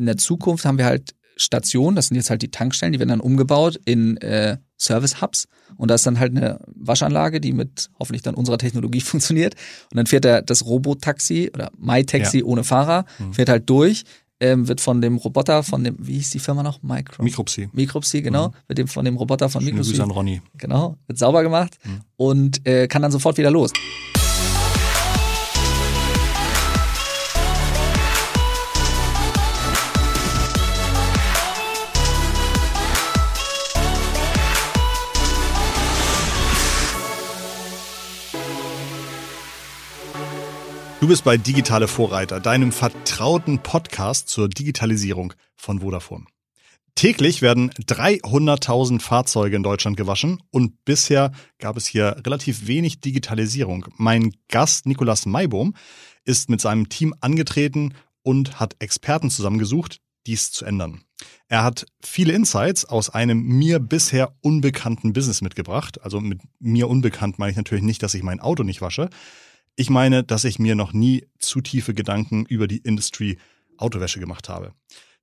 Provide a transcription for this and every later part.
in der Zukunft haben wir halt Stationen, das sind jetzt halt die Tankstellen, die werden dann umgebaut in äh, Service-Hubs und da ist dann halt eine Waschanlage, die mit hoffentlich dann unserer Technologie funktioniert und dann fährt er das Robotaxi oder MyTaxi ja. ohne Fahrer, mhm. fährt halt durch, ähm, wird von dem Roboter, von dem, wie hieß die Firma noch? Micro Micropsy. Micropsy, genau, mhm. wird dem von dem Roboter von Micropsy. an Ronny. Genau, wird sauber gemacht mhm. und äh, kann dann sofort wieder los. Du bist bei Digitale Vorreiter, deinem vertrauten Podcast zur Digitalisierung von Vodafone. Täglich werden 300.000 Fahrzeuge in Deutschland gewaschen und bisher gab es hier relativ wenig Digitalisierung. Mein Gast Nikolas Maibohm ist mit seinem Team angetreten und hat Experten zusammengesucht, dies zu ändern. Er hat viele Insights aus einem mir bisher unbekannten Business mitgebracht. Also mit mir unbekannt meine ich natürlich nicht, dass ich mein Auto nicht wasche, ich meine, dass ich mir noch nie zu tiefe Gedanken über die Industry Autowäsche gemacht habe.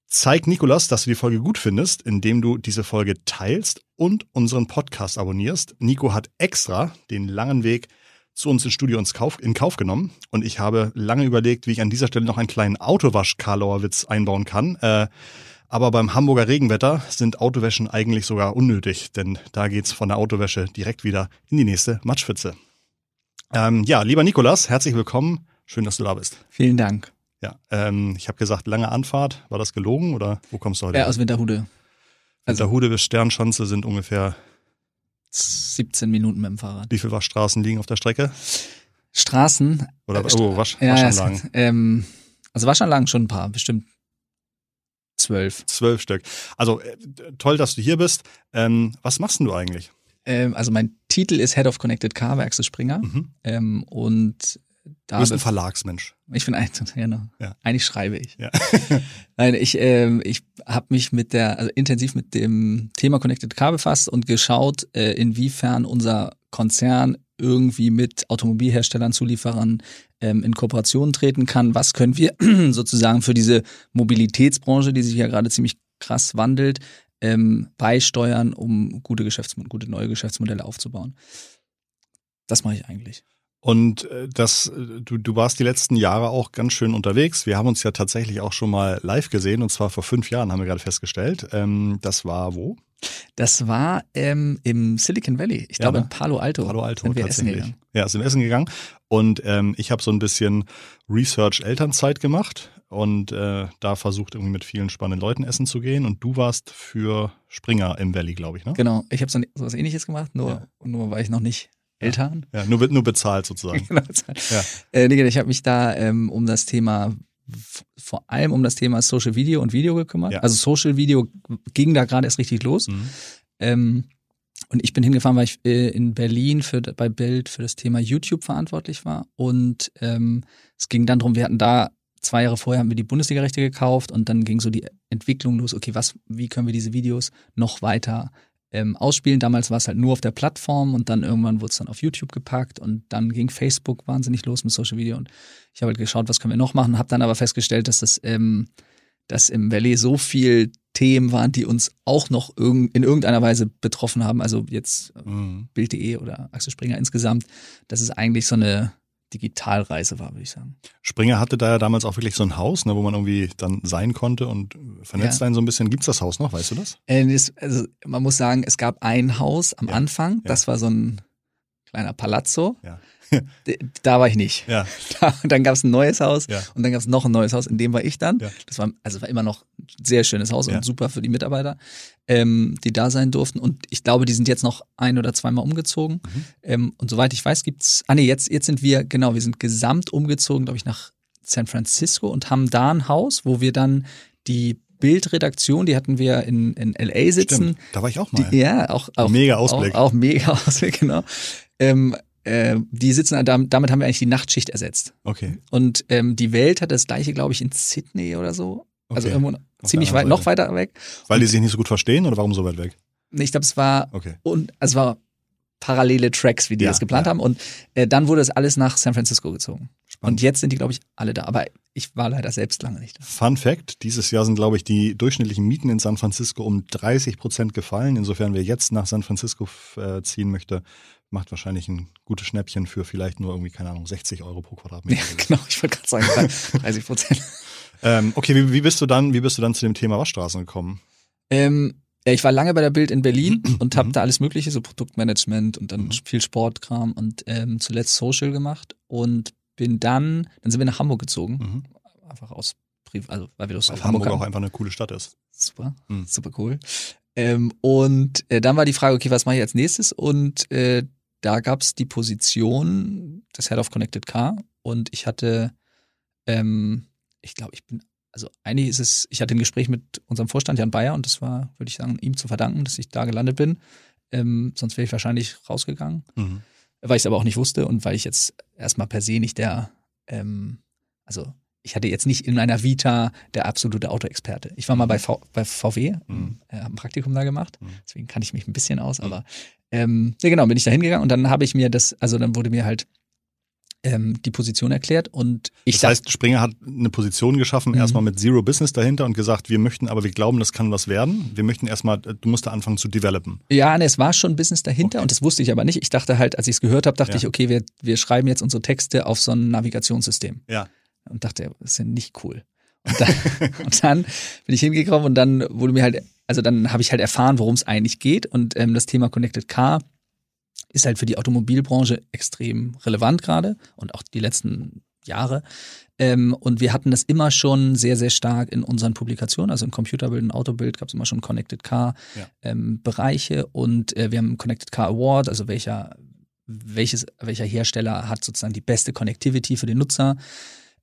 Zeig Nikolas, dass du die Folge gut findest, indem du diese Folge teilst und unseren Podcast abonnierst. Nico hat extra den langen Weg zu uns ins Studio in Kauf genommen und ich habe lange überlegt, wie ich an dieser Stelle noch einen kleinen Autowasch-Karlauer-Witz einbauen kann. Äh, aber beim Hamburger Regenwetter sind Autowäschen eigentlich sogar unnötig, denn da geht's von der Autowäsche direkt wieder in die nächste Matschpfütze. Ähm, ja, lieber Nikolas, herzlich willkommen. Schön, dass du da bist. Vielen Dank. Ja, ähm, ich habe gesagt, lange Anfahrt. War das gelogen oder wo kommst du heute? Ja, aus Winterhude. Also, Winterhude bis Sternschanze sind ungefähr 17 Minuten mit dem Fahrrad. Wie viele Waschstraßen liegen auf der Strecke? Straßen? Oder äh, oh, Wasch, ja, Waschanlagen? Ja, ähm, also Waschanlagen schon ein paar, bestimmt zwölf. Zwölf Stück. Also äh, toll, dass du hier bist. Ähm, was machst denn du eigentlich? Ähm, also mein Titel ist Head of Connected Car bei Axel Springer. Mhm. Ähm, und da du bist ein Verlagsmensch. Ich bin ein, genau. Ja. Eigentlich schreibe ich. Ja. Nein, ich, ähm, ich habe mich mit der, also intensiv mit dem Thema Connected Car befasst und geschaut, äh, inwiefern unser Konzern irgendwie mit Automobilherstellern, Zulieferern ähm, in Kooperation treten kann. Was können wir sozusagen für diese Mobilitätsbranche, die sich ja gerade ziemlich krass wandelt, ähm, beisteuern, um gute, Geschäftsmodelle, gute neue Geschäftsmodelle aufzubauen. Das mache ich eigentlich. Und äh, das, äh, du, du warst die letzten Jahre auch ganz schön unterwegs. Wir haben uns ja tatsächlich auch schon mal live gesehen und zwar vor fünf Jahren haben wir gerade festgestellt. Ähm, das war wo? Das war ähm, im Silicon Valley. Ich ja, glaube ne? in Palo Alto. Palo Alto sind wir Essen gegangen. Ja, sind Essen gegangen. Und ähm, ich habe so ein bisschen Research Elternzeit gemacht und äh, da versucht irgendwie mit vielen spannenden Leuten essen zu gehen. Und du warst für Springer im Valley, glaube ich, ne? Genau, ich habe so was ähnliches gemacht, nur, ja. nur war ich noch nicht Eltern. Ja, nur, nur bezahlt sozusagen. genau, bezahlt. Ja. Äh, nee, ich habe mich da ähm, um das Thema vor allem um das Thema Social Video und Video gekümmert. Ja. Also Social Video ging da gerade erst richtig los. Mhm. Ähm, und ich bin hingefahren, weil ich äh, in Berlin für, bei Bild für das Thema YouTube verantwortlich war. Und ähm, es ging dann darum, wir hatten da zwei Jahre vorher haben wir die Bundesliga-Rechte gekauft und dann ging so die Entwicklung los, okay, was, wie können wir diese Videos noch weiter ähm, ausspielen? Damals war es halt nur auf der Plattform und dann irgendwann wurde es dann auf YouTube gepackt und dann ging Facebook wahnsinnig los mit Social Video und ich habe halt geschaut, was können wir noch machen, habe dann aber festgestellt, dass das ähm, dass im Valley so viel Themen waren, die uns auch noch in irgendeiner Weise betroffen haben. Also jetzt mhm. Bild.de oder Axel Springer insgesamt, dass es eigentlich so eine Digitalreise war, würde ich sagen. Springer hatte da ja damals auch wirklich so ein Haus, ne, wo man irgendwie dann sein konnte und vernetzt ja. sein so ein bisschen. Gibt es das Haus noch, weißt du das? Äh? Also man muss sagen, es gab ein Haus am ja. Anfang, das war so ein kleiner Palazzo. Ja. Da war ich nicht. Ja. Da, dann gab es ein neues Haus ja. und dann gab es noch ein neues Haus, in dem war ich dann. Ja. Das war also war immer noch ein sehr schönes Haus und super für die Mitarbeiter, ähm, die da sein durften. Und ich glaube, die sind jetzt noch ein oder zweimal umgezogen. Mhm. Ähm, und soweit ich weiß, gibt's. Ah nee, jetzt jetzt sind wir genau, wir sind gesamt umgezogen, glaube ich, nach San Francisco und haben da ein Haus, wo wir dann die Bildredaktion, die hatten wir in, in LA sitzen. Stimmt, da war ich auch mal. Die, ja, auch, auch mega Ausblick. Auch, auch mega Ausblick, genau. Ähm, äh, die sitzen, damit haben wir eigentlich die Nachtschicht ersetzt. Okay. Und ähm, die Welt hat das gleiche, glaube ich, in Sydney oder so. Also okay. irgendwo Auf ziemlich weit, noch weiter weg. Weil die sich nicht so gut verstehen oder warum so weit weg? Ich glaube, es war okay. und es war parallele Tracks, wie die ja, das geplant ja. haben. Und äh, dann wurde es alles nach San Francisco gezogen. Spannend. Und jetzt sind die, glaube ich, alle da. Aber ich war leider selbst lange nicht da. Fun Fact: Dieses Jahr sind, glaube ich, die durchschnittlichen Mieten in San Francisco um 30 Prozent gefallen. Insofern, wer jetzt nach San Francisco äh, ziehen möchte, macht wahrscheinlich ein gutes Schnäppchen für vielleicht nur irgendwie, keine Ahnung, 60 Euro pro Quadratmeter. Ja, genau, ich wollte gerade sagen, 30 Prozent. ähm, okay, wie, wie, bist du dann, wie bist du dann zu dem Thema Waschstraßen gekommen? Ähm, ja, ich war lange bei der Bild in Berlin und habe mhm. da alles Mögliche, so Produktmanagement und dann mhm. viel Sportkram und ähm, zuletzt Social gemacht und bin dann, dann sind wir nach Hamburg gezogen, mhm. einfach aus also weil wir das auf Hamburg, Hamburg auch einfach eine coole Stadt ist. Super, mhm. super cool. Ähm, und äh, dann war die Frage, okay, was mache ich als nächstes? Und äh, da gab es die Position des Head of Connected Car und ich hatte, ähm, ich glaube, ich bin, also eigentlich ist es, ich hatte ein Gespräch mit unserem Vorstand Jan Bayer und das war, würde ich sagen, ihm zu verdanken, dass ich da gelandet bin. Ähm, sonst wäre ich wahrscheinlich rausgegangen, mhm. Weil ich es aber auch nicht wusste und weil ich jetzt erstmal per se nicht der, ähm, also ich hatte jetzt nicht in meiner Vita der absolute Autoexperte. Ich war mal bei, v, bei VW, mhm. äh, ein Praktikum da gemacht, mhm. deswegen kann ich mich ein bisschen aus, mhm. aber ähm, ja genau, bin ich da hingegangen und dann habe ich mir das, also dann wurde mir halt ähm, die Position erklärt und ich Das heißt, Springer hat eine Position geschaffen, mhm. erstmal mit Zero Business dahinter und gesagt, wir möchten, aber wir glauben, das kann was werden. Wir möchten erstmal, du musst da anfangen zu developen. Ja, ne, es war schon Business dahinter okay. und das wusste ich aber nicht. Ich dachte halt, als ich es gehört habe, dachte ja. ich, okay, wir, wir schreiben jetzt unsere Texte auf so ein Navigationssystem. Ja und dachte, das ist ja nicht cool. Und dann, und dann, bin ich hingekommen und dann wurde mir halt, also dann habe ich halt erfahren, worum es eigentlich geht. Und ähm, das Thema Connected Car ist halt für die Automobilbranche extrem relevant gerade und auch die letzten Jahre. Ähm, und wir hatten das immer schon sehr, sehr stark in unseren Publikationen, also im Computerbild, im Autobild gab es immer schon Connected Car ja. ähm, Bereiche und äh, wir haben Connected Car Award, also welcher, welches, welcher Hersteller hat sozusagen die beste Connectivity für den Nutzer.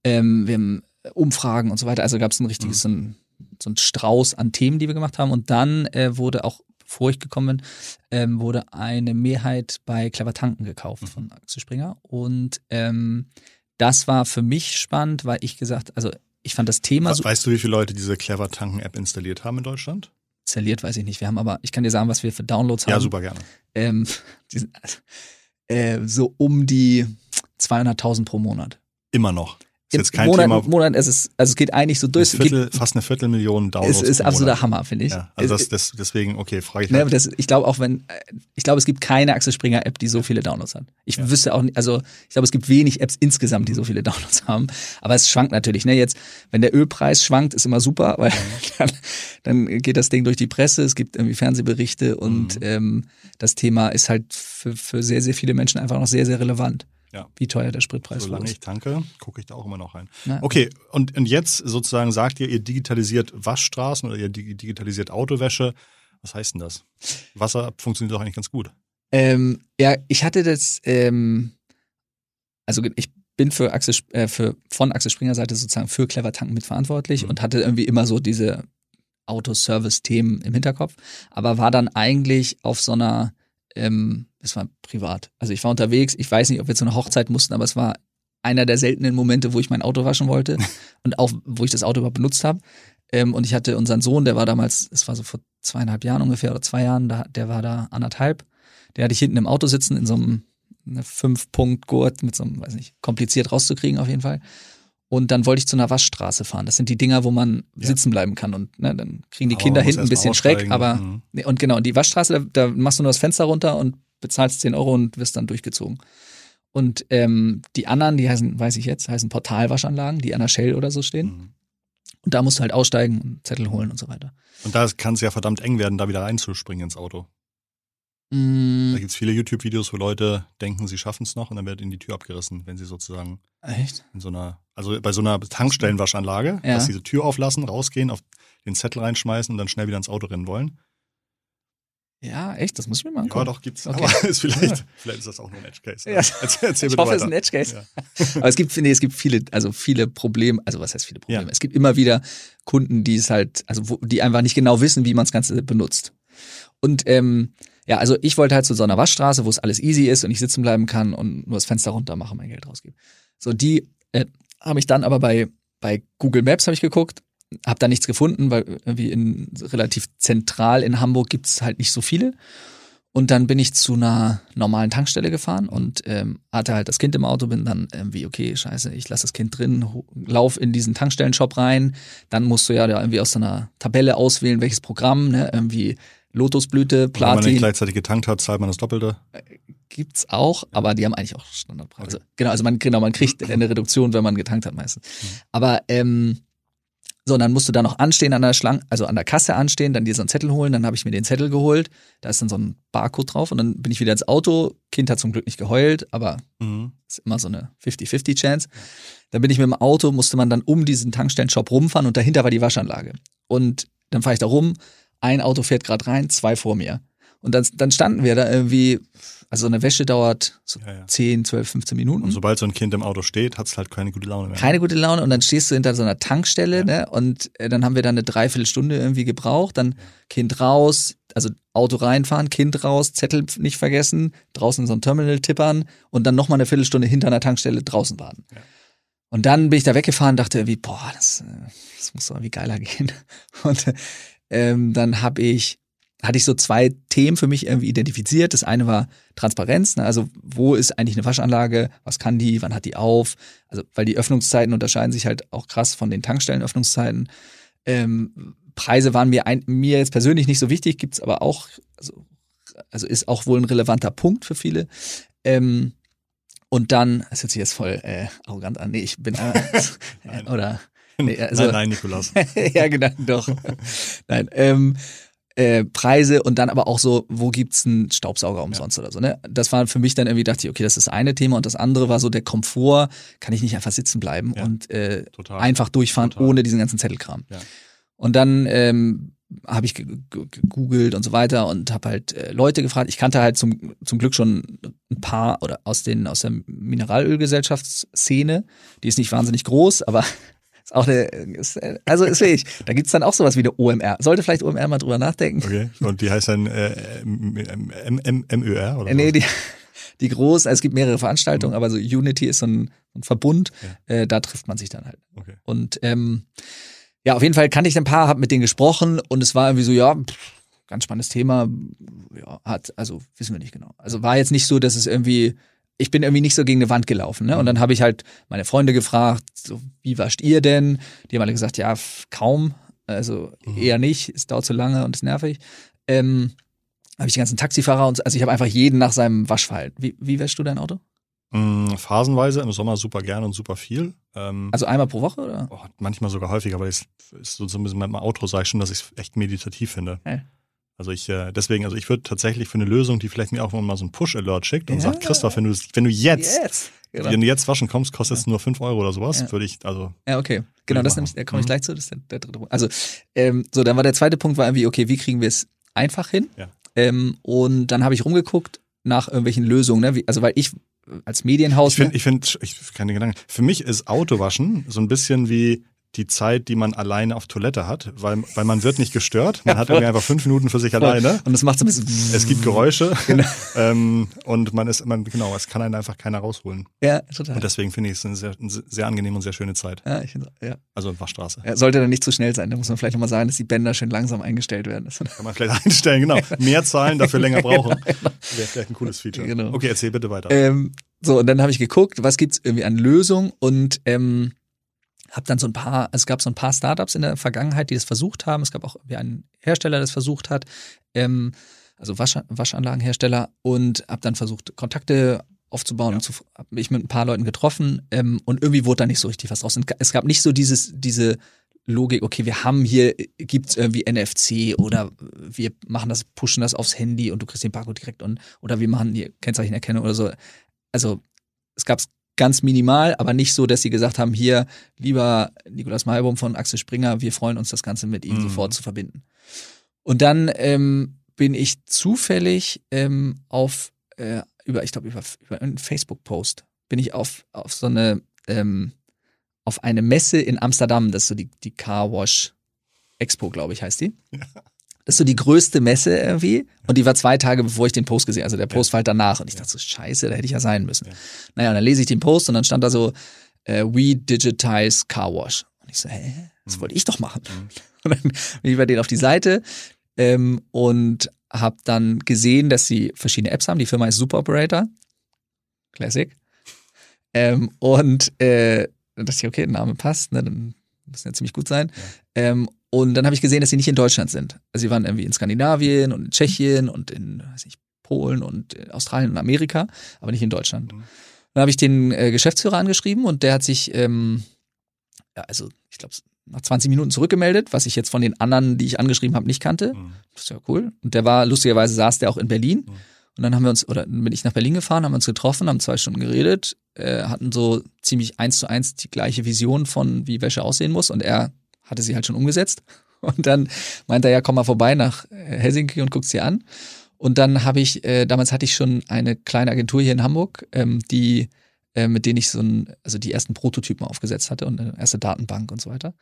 Ähm, wir haben Umfragen und so weiter. Also gab es ein richtiges, mhm. so, ein, so ein Strauß an Themen, die wir gemacht haben. Und dann äh, wurde auch, bevor ich gekommen bin, ähm, wurde eine Mehrheit bei Clever Tanken gekauft mhm. von Axel Springer. Und ähm, das war für mich spannend, weil ich gesagt, also ich fand das Thema so. Weißt du, wie viele Leute diese Clever Tanken App installiert haben in Deutschland? Installiert weiß ich nicht. Wir haben aber, ich kann dir sagen, was wir für Downloads haben. Ja, super gerne. Ähm, die, äh, so um die 200.000 pro Monat. Immer noch. Ist jetzt kein Monat, Thema. Monat, es ist, also es geht eigentlich so durch. Viertel, geht, fast eine Viertelmillion Downloads. Es ist absoluter Hammer, finde ich. Ja, also das, das, deswegen, okay, frage ich ne, das, Ich glaube auch, wenn, ich glaube, es gibt keine Axel Springer App, die so viele Downloads hat. Ich ja. wüsste auch nicht, also ich glaube, es gibt wenig Apps insgesamt, die so viele Downloads haben. Aber es schwankt natürlich. Ne? Jetzt, wenn der Ölpreis schwankt, ist immer super, weil dann, dann geht das Ding durch die Presse, es gibt irgendwie Fernsehberichte und mhm. ähm, das Thema ist halt für, für sehr, sehr viele Menschen einfach noch sehr, sehr relevant ja. wie teuer der Spritpreis Solange ich tanke, gucke ich da auch immer noch rein. Na, okay, und, und jetzt sozusagen sagt ihr, ihr digitalisiert Waschstraßen oder ihr digitalisiert Autowäsche. Was heißt denn das? Wasser funktioniert doch eigentlich ganz gut. Ähm, ja, ich hatte das, ähm, also ich bin für Axel, äh, für, von Axel Springer Seite sozusagen für Clever Tanken mitverantwortlich mhm. und hatte irgendwie immer so diese Autoservice-Themen im Hinterkopf, aber war dann eigentlich auf so einer ähm, es war privat. Also ich war unterwegs, ich weiß nicht, ob wir zu einer Hochzeit mussten, aber es war einer der seltenen Momente, wo ich mein Auto waschen wollte und auch, wo ich das Auto überhaupt benutzt habe. Ähm, und ich hatte unseren Sohn, der war damals, es war so vor zweieinhalb Jahren ungefähr oder zwei Jahren, da, der war da anderthalb. Der hatte ich hinten im Auto sitzen in so einem Fünf-Punkt-Gurt mit so einem, weiß nicht, kompliziert rauszukriegen auf jeden Fall. Und dann wollte ich zu einer Waschstraße fahren. Das sind die Dinger, wo man ja. sitzen bleiben kann. Und ne, dann kriegen die Kinder hinten ein bisschen schreck. Aber mhm. und genau, die Waschstraße, da, da, machst du nur das Fenster runter und bezahlst 10 Euro und wirst dann durchgezogen. Und ähm, die anderen, die heißen, weiß ich jetzt, heißen Portalwaschanlagen, die an der Shell oder so stehen. Mhm. Und da musst du halt aussteigen und Zettel holen und so weiter. Und da kann es ja verdammt eng werden, da wieder reinzuspringen ins Auto. Mm. Da gibt es viele YouTube-Videos, wo Leute denken, sie schaffen es noch und dann wird ihnen die Tür abgerissen, wenn sie sozusagen Echt? in so einer, also bei so einer Tankstellenwaschanlage, ja. dass sie diese Tür auflassen, rausgehen, auf den Zettel reinschmeißen und dann schnell wieder ins Auto rennen wollen. Ja, echt? Das muss ich mir mal angucken. Ja, doch, gibt's. Okay. Aber ist vielleicht, vielleicht ist das auch nur ein Edge Case. Ja. Erzähl, erzähl ich hoffe, es ist ein Edge Case. Ja. Aber es gibt, nee, es gibt viele, also viele Probleme, also was heißt viele Probleme? Ja. Es gibt immer wieder Kunden, die es halt, also wo, die einfach nicht genau wissen, wie man das Ganze benutzt. Und ähm, ja, also ich wollte halt zu so einer Waschstraße, wo es alles easy ist und ich sitzen bleiben kann und nur das Fenster runter mache, mein Geld rausgebe. So, die äh, habe ich dann aber bei, bei Google Maps habe ich geguckt, habe da nichts gefunden, weil irgendwie in relativ zentral in Hamburg gibt es halt nicht so viele. Und dann bin ich zu einer normalen Tankstelle gefahren und ähm, hatte halt das Kind im Auto, bin dann irgendwie, okay, scheiße, ich lasse das Kind drin, lauf in diesen Tankstellenshop rein. Dann musst du ja irgendwie aus so einer Tabelle auswählen, welches Programm, ne, irgendwie Lotusblüte, Platin. Wenn man nicht gleichzeitig getankt hat, zahlt man das Doppelte. Äh, gibt's auch, aber die haben eigentlich auch Standardpreise. Okay. Genau, also man, genau, man kriegt eine Reduktion, wenn man getankt hat meistens. Mhm. Aber ähm, so, und dann musst du da noch anstehen an der Schlange, also an der Kasse anstehen, dann dir so einen Zettel holen. Dann habe ich mir den Zettel geholt. Da ist dann so ein Barcode drauf und dann bin ich wieder ins Auto. Kind hat zum Glück nicht geheult, aber mhm. ist immer so eine 50-50 Chance. Dann bin ich mit dem Auto, musste man dann um diesen Tankstellenshop rumfahren und dahinter war die Waschanlage. Und dann fahre ich da rum. Ein Auto fährt gerade rein, zwei vor mir. Und dann, dann standen wir da irgendwie also eine Wäsche dauert so ja, ja. 10, 12, 15 Minuten. Und sobald so ein Kind im Auto steht, hat es halt keine gute Laune mehr. Keine gute Laune und dann stehst du hinter so einer Tankstelle ja. ne? und äh, dann haben wir dann eine Dreiviertelstunde irgendwie gebraucht. Dann Kind raus, also Auto reinfahren, Kind raus, Zettel nicht vergessen, draußen so ein Terminal tippern und dann nochmal eine Viertelstunde hinter einer Tankstelle draußen warten. Und dann bin ich da weggefahren, dachte irgendwie, boah, das, äh, das muss doch irgendwie geiler gehen. Und ähm, dann habe ich hatte ich so zwei Themen für mich irgendwie identifiziert. Das eine war Transparenz, ne? also wo ist eigentlich eine Waschanlage, was kann die, wann hat die auf? Also weil die Öffnungszeiten unterscheiden sich halt auch krass von den Tankstellenöffnungszeiten. Ähm, Preise waren mir, ein, mir jetzt persönlich nicht so wichtig, gibt's aber auch, also, also ist auch wohl ein relevanter Punkt für viele. Ähm, und dann, das hört sich jetzt voll äh, arrogant an, nee, ich bin, äh, oder Nee, also, nein, nein, Nikolaus. ja, genau, doch. nein, ähm, äh, Preise und dann aber auch so, wo gibt's einen Staubsauger umsonst ja. oder so. Ne? Das war für mich dann irgendwie, dachte ich, okay, das ist das eine Thema und das andere war so der Komfort, kann ich nicht einfach sitzen bleiben ja. und äh, einfach durchfahren Total. ohne diesen ganzen Zettelkram. Ja. Und dann ähm, habe ich gegoogelt und so weiter und habe halt äh, Leute gefragt. Ich kannte halt zum, zum Glück schon ein paar oder aus den aus der Mineralölgesellschaftsszene. Die ist nicht wahnsinnig groß, aber ist auch eine, ist, also ist wirklich, da gibt's dann auch sowas wie eine OMR. Sollte vielleicht OMR mal drüber nachdenken. Okay, und die heißt dann äh, MÖR oder? Nee, die, die groß, also es gibt mehrere Veranstaltungen, mhm. aber so Unity ist so ein, ein Verbund, ja. äh, da trifft man sich dann halt. Okay. Und ähm, ja, auf jeden Fall kannte ich ein paar, habe mit denen gesprochen und es war irgendwie so, ja, pff, ganz spannendes Thema, ja, hat, also wissen wir nicht genau. Also war jetzt nicht so, dass es irgendwie ich bin irgendwie nicht so gegen eine Wand gelaufen. Ne? Und dann habe ich halt meine Freunde gefragt, so, wie wascht ihr denn? Die haben alle gesagt, ja, kaum. Also mhm. eher nicht, es dauert zu lange und ist nervig. Ähm, habe ich die ganzen Taxifahrer und also ich habe einfach jeden nach seinem Waschverhalten. Wie, wie wäschst du dein Auto? Mm, phasenweise, im Sommer super gern und super viel. Ähm, also einmal pro Woche oder? Oh, manchmal sogar häufiger, aber es ist so, so ein bisschen mit meinem Auto sage ich schon, dass ich es echt meditativ finde. Hey. Also ich, äh, deswegen, also ich würde tatsächlich für eine Lösung, die vielleicht mir auch mal so ein Push-Alert schickt und ja. sagt, Christoph, wenn du, wenn du jetzt, yes. genau. wenn du jetzt waschen kommst, kostet es ja. nur fünf Euro oder sowas, ja. würde ich, also. Ja, okay. Genau, das nämlich, da komme ich mhm. gleich zu, das ist der, der dritte Punkt. Also, ähm, so, dann war der zweite Punkt war irgendwie, okay, wie kriegen wir es einfach hin? Ja. Ähm, und dann habe ich rumgeguckt nach irgendwelchen Lösungen, ne? Wie, also weil ich als Medienhaus. Ich finde, ne? ich finde, ich keine Gedanken. Für mich ist Autowaschen so ein bisschen wie die Zeit, die man alleine auf Toilette hat, weil, weil man wird nicht gestört. Man ja, hat irgendwie einfach fünf Minuten für sich voll. alleine. Und es macht so ein bisschen. Es gibt Geräusche. Genau. ähm, und man ist, man, genau, es kann einen einfach keiner rausholen. Ja, total. Und deswegen finde ich es eine sehr, eine sehr angenehme und sehr schöne Zeit. Ja, ich finde, ja. Also Waschstraße. Ja, sollte dann nicht zu schnell sein. Da muss man vielleicht nochmal sagen, dass die Bänder schön langsam eingestellt werden. Kann man vielleicht einstellen, genau. Mehr zahlen, dafür länger brauchen. Genau. Wäre vielleicht ein cooles Feature. Genau. Okay, erzähl bitte weiter. Ähm, so, und dann habe ich geguckt, was gibt's irgendwie an Lösungen und ähm, habe dann so ein paar, es gab so ein paar Startups in der Vergangenheit, die das versucht haben. Es gab auch einen Hersteller, der das versucht hat, ähm, also Wasch, Waschanlagenhersteller und habe dann versucht, Kontakte aufzubauen ja. und zu, hab mich mit ein paar Leuten getroffen ähm, und irgendwie wurde da nicht so richtig was raus. Und es gab nicht so dieses, diese Logik, okay, wir haben hier, gibt's irgendwie NFC oder wir machen das, pushen das aufs Handy und du kriegst den Barcode direkt und oder wir machen hier Kennzeichenerkennung oder so. Also es gab ganz minimal, aber nicht so, dass sie gesagt haben, hier, lieber Nikolaus Malbum von Axel Springer, wir freuen uns, das Ganze mit ihm mhm. sofort zu verbinden. Und dann ähm, bin ich zufällig ähm, auf, äh, über, ich glaube, über, über einen Facebook-Post, bin ich auf, auf so eine, ähm, auf eine Messe in Amsterdam, das ist so die, die Car Wash Expo, glaube ich, heißt die. Ja. Das ist so die größte Messe irgendwie. Und die war zwei Tage, bevor ich den Post gesehen Also der Post war halt danach. Und ich dachte so, scheiße, da hätte ich ja sein müssen. Naja, und dann lese ich den Post und dann stand da so, äh, we digitize car wash. Und ich so, hä? Das mhm. wollte ich doch machen. Mhm. Und dann bin ich bei denen auf die Seite ähm, und habe dann gesehen, dass sie verschiedene Apps haben. Die Firma ist Super Operator. Classic. Ähm, und äh, dann dachte ich, okay, der Name passt, ne, dann muss ja ziemlich gut sein. Ja. Ähm, und dann habe ich gesehen, dass sie nicht in Deutschland sind. Also sie waren irgendwie in Skandinavien und in Tschechien und in, weiß nicht, Polen und Australien und Amerika, aber nicht in Deutschland. Mhm. Dann habe ich den äh, Geschäftsführer angeschrieben und der hat sich, ähm, ja, also ich glaube, nach 20 Minuten zurückgemeldet, was ich jetzt von den anderen, die ich angeschrieben habe, nicht kannte. Mhm. Das ist ja cool. Und der war, lustigerweise saß der auch in Berlin. Mhm. Und dann haben wir uns, oder bin ich nach Berlin gefahren, haben uns getroffen, haben zwei Stunden geredet, äh, hatten so ziemlich eins zu eins die gleiche Vision von, wie Wäsche aussehen muss. Und er hatte sie halt schon umgesetzt. Und dann meinte er, ja, komm mal vorbei nach äh, Helsinki und guck's dir an. Und dann habe ich, äh, damals hatte ich schon eine kleine Agentur hier in Hamburg, ähm, die äh, mit denen ich so ein, also die ersten Prototypen aufgesetzt hatte und eine erste Datenbank und so weiter.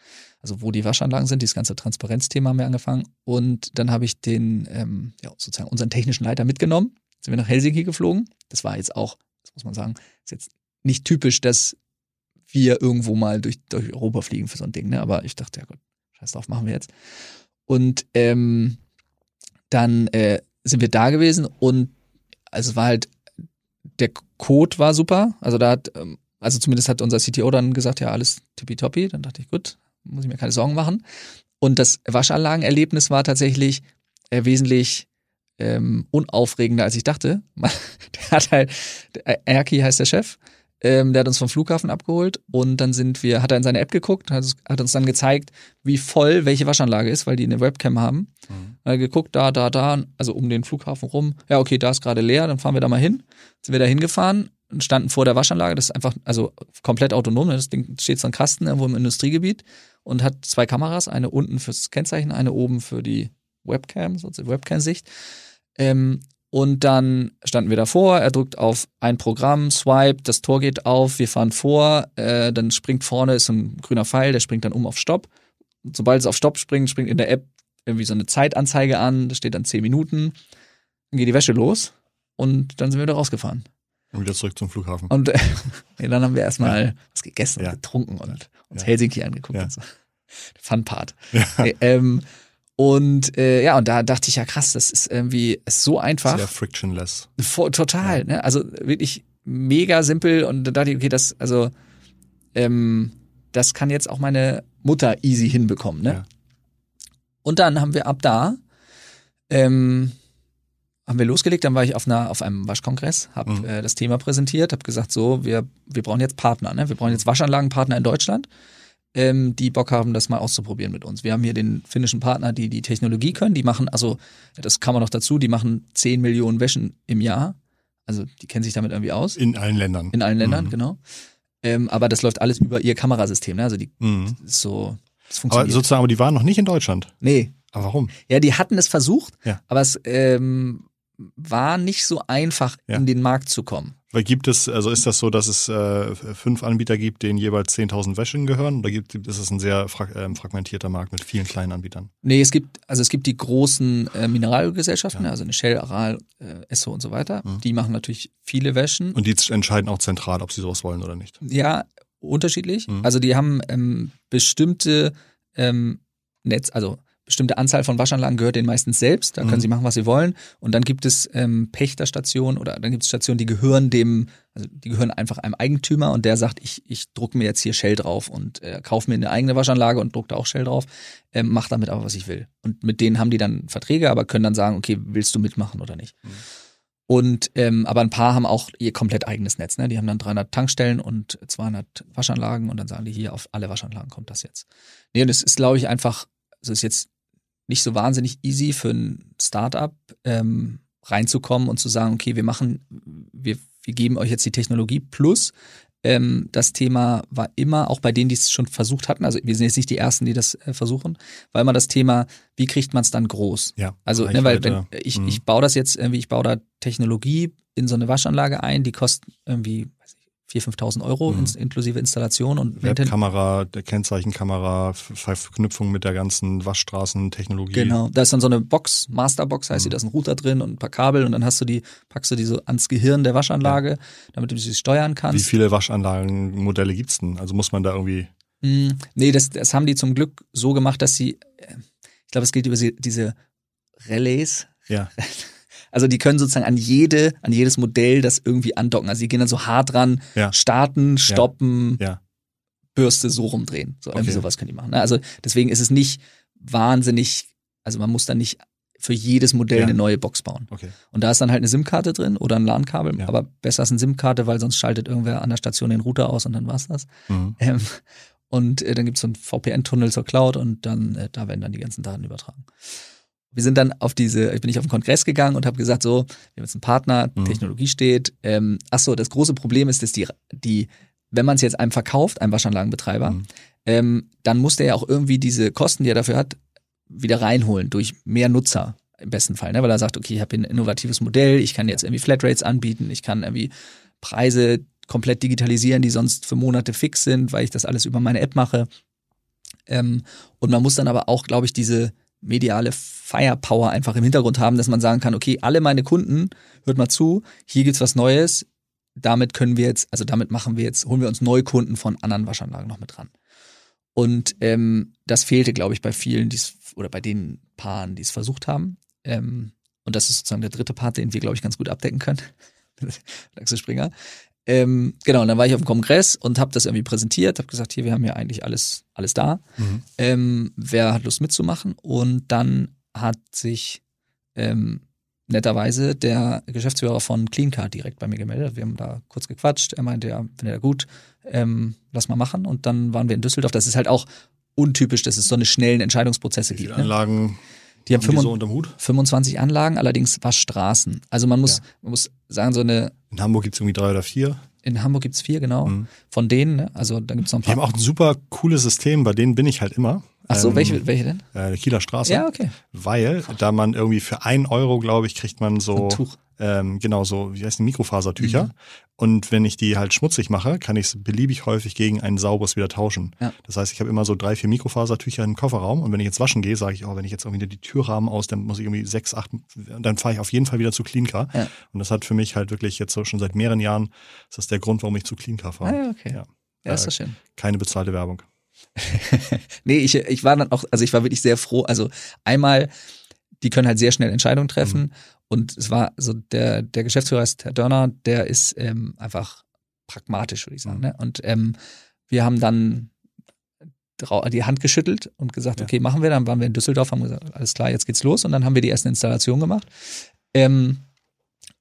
Also wo die Waschanlagen sind, dieses ganze Transparenzthema haben wir angefangen. Und dann habe ich den, ähm, ja, sozusagen unseren technischen Leiter mitgenommen, sind wir nach Helsinki geflogen. Das war jetzt auch, das muss man sagen, ist jetzt nicht typisch, dass wir irgendwo mal durch, durch Europa fliegen für so ein Ding, ne? Aber ich dachte, ja gut, scheiß drauf, machen wir jetzt. Und ähm, dann äh, sind wir da gewesen und also war halt der Code war super. Also da hat, ähm, also zumindest hat unser CTO dann gesagt, ja, alles tippitoppi. Dann dachte ich, gut, muss ich mir keine Sorgen machen. Und das Waschanlagenerlebnis war tatsächlich äh, wesentlich ähm, unaufregender, als ich dachte. der hat halt, Erki heißt der Chef, ähm, der hat uns vom Flughafen abgeholt und dann sind wir, hat er in seine App geguckt, hat, hat uns dann gezeigt, wie voll welche Waschanlage ist, weil die eine Webcam haben. Mhm. Hat geguckt, da, da, da, also um den Flughafen rum. Ja, okay, da ist gerade leer, dann fahren wir da mal hin. Sind wir da hingefahren und standen vor der Waschanlage. Das ist einfach, also komplett autonom. Das Ding steht so ein Kasten irgendwo im Industriegebiet und hat zwei Kameras, eine unten fürs Kennzeichen, eine oben für die Webcam, so Webcam-Sicht. Ähm, und dann standen wir davor, er drückt auf ein Programm, swipe, das Tor geht auf, wir fahren vor, äh, dann springt vorne, ist ein grüner Pfeil, der springt dann um auf Stopp. Sobald es auf Stopp springt, springt in der App irgendwie so eine Zeitanzeige an, da steht dann 10 Minuten, dann geht die Wäsche los und dann sind wir wieder rausgefahren. Und wieder zurück zum Flughafen. Und äh, dann haben wir erstmal ja. was gegessen ja. und getrunken und uns ja. Helsinki angeguckt und so. Fun Part. Ja. Ähm, und äh, ja, und da dachte ich ja krass, das ist irgendwie ist so einfach. Sehr frictionless. Vor, total, ja. ne? Also wirklich mega simpel und da dachte ich, okay, das, also ähm, das kann jetzt auch meine Mutter easy hinbekommen, ne? Ja. Und dann haben wir ab da ähm, haben wir losgelegt, dann war ich auf einer auf einem Waschkongress, habe mhm. äh, das Thema präsentiert, habe gesagt, so, wir wir brauchen jetzt Partner, ne? Wir brauchen jetzt Waschanlagenpartner in Deutschland ähm, die Bock haben, das mal auszuprobieren mit uns. Wir haben hier den finnischen Partner, die die Technologie können. Die machen, also das kann man noch dazu, die machen 10 Millionen Wäschen im Jahr. Also die kennen sich damit irgendwie aus. In allen Ländern. In allen Ländern, mhm. genau. Ähm, aber das läuft alles über ihr Kamerasystem. Ne? Also die mhm. so, das funktioniert. Aber sozusagen, aber die waren noch nicht in Deutschland. Nee. Aber warum? Ja, die hatten es versucht, ja. aber es ähm, war nicht so einfach, ja. in den Markt zu kommen. Weil gibt es, also ist das so, dass es äh, fünf Anbieter gibt, denen jeweils 10.000 Wäschen gehören? Oder gibt, ist es ein sehr fra äh, fragmentierter Markt mit vielen kleinen Anbietern? Nee, es gibt, also es gibt die großen äh, Mineralgesellschaften, ja. also eine Shell, Aral, äh, Esso und so weiter. Mhm. Die machen natürlich viele Wäschen. Und die entscheiden auch zentral, ob sie sowas wollen oder nicht? Ja, unterschiedlich. Mhm. Also die haben ähm, bestimmte ähm, Netz, also bestimmte Anzahl von Waschanlagen gehört denen meistens selbst. Da können mhm. sie machen, was sie wollen. Und dann gibt es ähm, Pächterstationen oder dann gibt es Stationen, die gehören dem, also die gehören einfach einem Eigentümer und der sagt, ich, ich drucke mir jetzt hier Shell drauf und äh, kaufe mir eine eigene Waschanlage und drucke da auch Shell drauf, ähm, mach damit aber, was ich will. Und mit denen haben die dann Verträge, aber können dann sagen, okay, willst du mitmachen oder nicht? Mhm. Und ähm, aber ein paar haben auch ihr komplett eigenes Netz. Ne? Die haben dann 300 Tankstellen und 200 Waschanlagen und dann sagen die hier auf alle Waschanlagen kommt das jetzt. Nee, und es ist glaube ich einfach, es ist jetzt nicht so wahnsinnig easy für ein Startup ähm, reinzukommen und zu sagen, okay, wir machen, wir, wir geben euch jetzt die Technologie plus ähm, das Thema war immer, auch bei denen, die es schon versucht hatten, also wir sind jetzt nicht die Ersten, die das äh, versuchen, war immer das Thema, wie kriegt man es dann groß? Ja. Also, ne, weil wenn, ich, mhm. ich baue das jetzt irgendwie, ich baue da Technologie in so eine Waschanlage ein, die kostet irgendwie, 4.000, 5.000 Euro mhm. inklusive Installation und Webkamera, der Kennzeichenkamera, Verknüpfung mit der ganzen Waschstraßentechnologie. Genau, da ist dann so eine Box, Masterbox heißt mhm. sie, da ist ein Router drin und ein paar Kabel und dann hast du die, packst du die so ans Gehirn der Waschanlage, ja. damit du sie steuern kannst. Wie viele Waschanlagenmodelle gibt's denn? Also muss man da irgendwie. Mhm. Nee, das, das haben die zum Glück so gemacht, dass sie, äh, ich glaube, es geht über diese Relais, Ja. Also die können sozusagen an jede, an jedes Modell das irgendwie andocken. Also die gehen dann so hart ran, Ja. starten, stoppen, Ja. Bürste so rumdrehen. So irgendwie Okay. sowas können die machen. ne? Also deswegen ist es nicht wahnsinnig, also man muss dann nicht für jedes Modell Ja. eine neue Box bauen. Okay. Und da ist dann halt eine SIM-Karte drin oder ein LAN-Kabel, Ja. aber besser ist eine SIM-Karte, weil sonst schaltet irgendwer an der Station den Router aus und dann war's das. Mhm. Ähm, und äh, dann gibt's so einen VPN-Tunnel zur Cloud und dann äh, da werden dann die ganzen Daten übertragen. Wir sind dann auf diese, ich bin nicht auf den Kongress gegangen und habe gesagt, so, wir haben jetzt einen Partner, Mhm. Technologie steht. Ähm, ach so, das große Problem ist, dass die, die wenn man es jetzt einem verkauft, einem Waschanlagenbetreiber, Mhm. ähm, dann muss der ja auch irgendwie diese Kosten, die er dafür hat, wieder reinholen durch mehr Nutzer im besten Fall, ne? weil er sagt, okay, ich habe ein innovatives Modell, ich kann jetzt irgendwie Flatrates anbieten, ich kann irgendwie Preise komplett digitalisieren, die sonst für Monate fix sind, weil ich das alles über meine App mache. Ähm, und man muss dann aber auch, glaube ich, diese mediale Firepower einfach im Hintergrund haben, dass man sagen kann, okay, alle meine Kunden, hört mal zu, hier gibt's was Neues, damit können wir jetzt, also damit machen wir jetzt, holen wir uns Neukunden von anderen Waschanlagen noch mit dran. Und ähm, das fehlte, glaube ich, bei vielen, die's, oder bei den Paaren, die es versucht haben. Ähm, und das ist sozusagen der dritte Part, den wir, glaube ich, ganz gut abdecken können. Axel Springer. Ähm, genau, und dann war ich auf dem Kongress und habe das irgendwie präsentiert, habe gesagt, hier, wir haben ja eigentlich alles, alles da. Mhm. Ähm, wer hat Lust mitzumachen? Und dann hat sich ähm, netterweise der Geschäftsführer von CleanCard direkt bei mir gemeldet. Wir haben da kurz gequatscht. Er meinte, ja, findet er gut, ähm, lass mal machen. Und dann waren wir in Düsseldorf. Das ist halt auch untypisch, dass es so eine schnellen Entscheidungsprozesse gibt. Ne? Anlagen Die haben haben die so 25 unterm Hut? 25 Anlagen, allerdings Waschstraßen. Also man muss, Ja. man muss sagen, so eine, In Hamburg gibt's irgendwie drei oder vier. in Hamburg gibt's vier, genau. Mhm. Von denen, ne? also da gibt's noch ein Die haben paar. auch ein super cooles System, bei denen bin ich halt immer. Ach so, Ähm, welche, welche denn? Äh, Kieler Straße. Ja, okay. Weil da man irgendwie für ein Euro, glaube ich, kriegt man so, Ein Tuch. Ähm, genau so, wie heißt die, Mikrofasertücher. Mhm. Und wenn ich die halt schmutzig mache, kann ich es beliebig häufig gegen ein sauberes wieder tauschen. Ja. Das heißt, ich habe immer so drei, vier Mikrofasertücher im Kofferraum und wenn ich jetzt waschen gehe, sage ich, oh, wenn ich jetzt irgendwie die Türrahmen aus, dann muss ich irgendwie sechs, acht, dann fahre ich auf jeden Fall wieder zu Cleancar. Ja. Und das hat für mich halt wirklich jetzt so schon seit mehreren Jahren, ist das der Grund, warum ich zu Cleancar fahre. Ah, ja, okay. Ja. Ja, ist Äh, das schön. Keine bezahlte Werbung. nee, ich, ich war dann auch, also ich war wirklich sehr froh. Also einmal, die können halt sehr schnell Entscheidungen treffen. Mhm. Und es war so, der, der Geschäftsführer ist Herr Dörner, der ist ähm, einfach pragmatisch, würde ich sagen. Mhm. Ne? Und ähm, wir haben dann die Hand geschüttelt und gesagt, Ja. okay, machen wir. Dann waren wir in Düsseldorf, haben gesagt, alles klar, jetzt geht's los. Und dann haben wir die ersten Installationen gemacht. Ähm,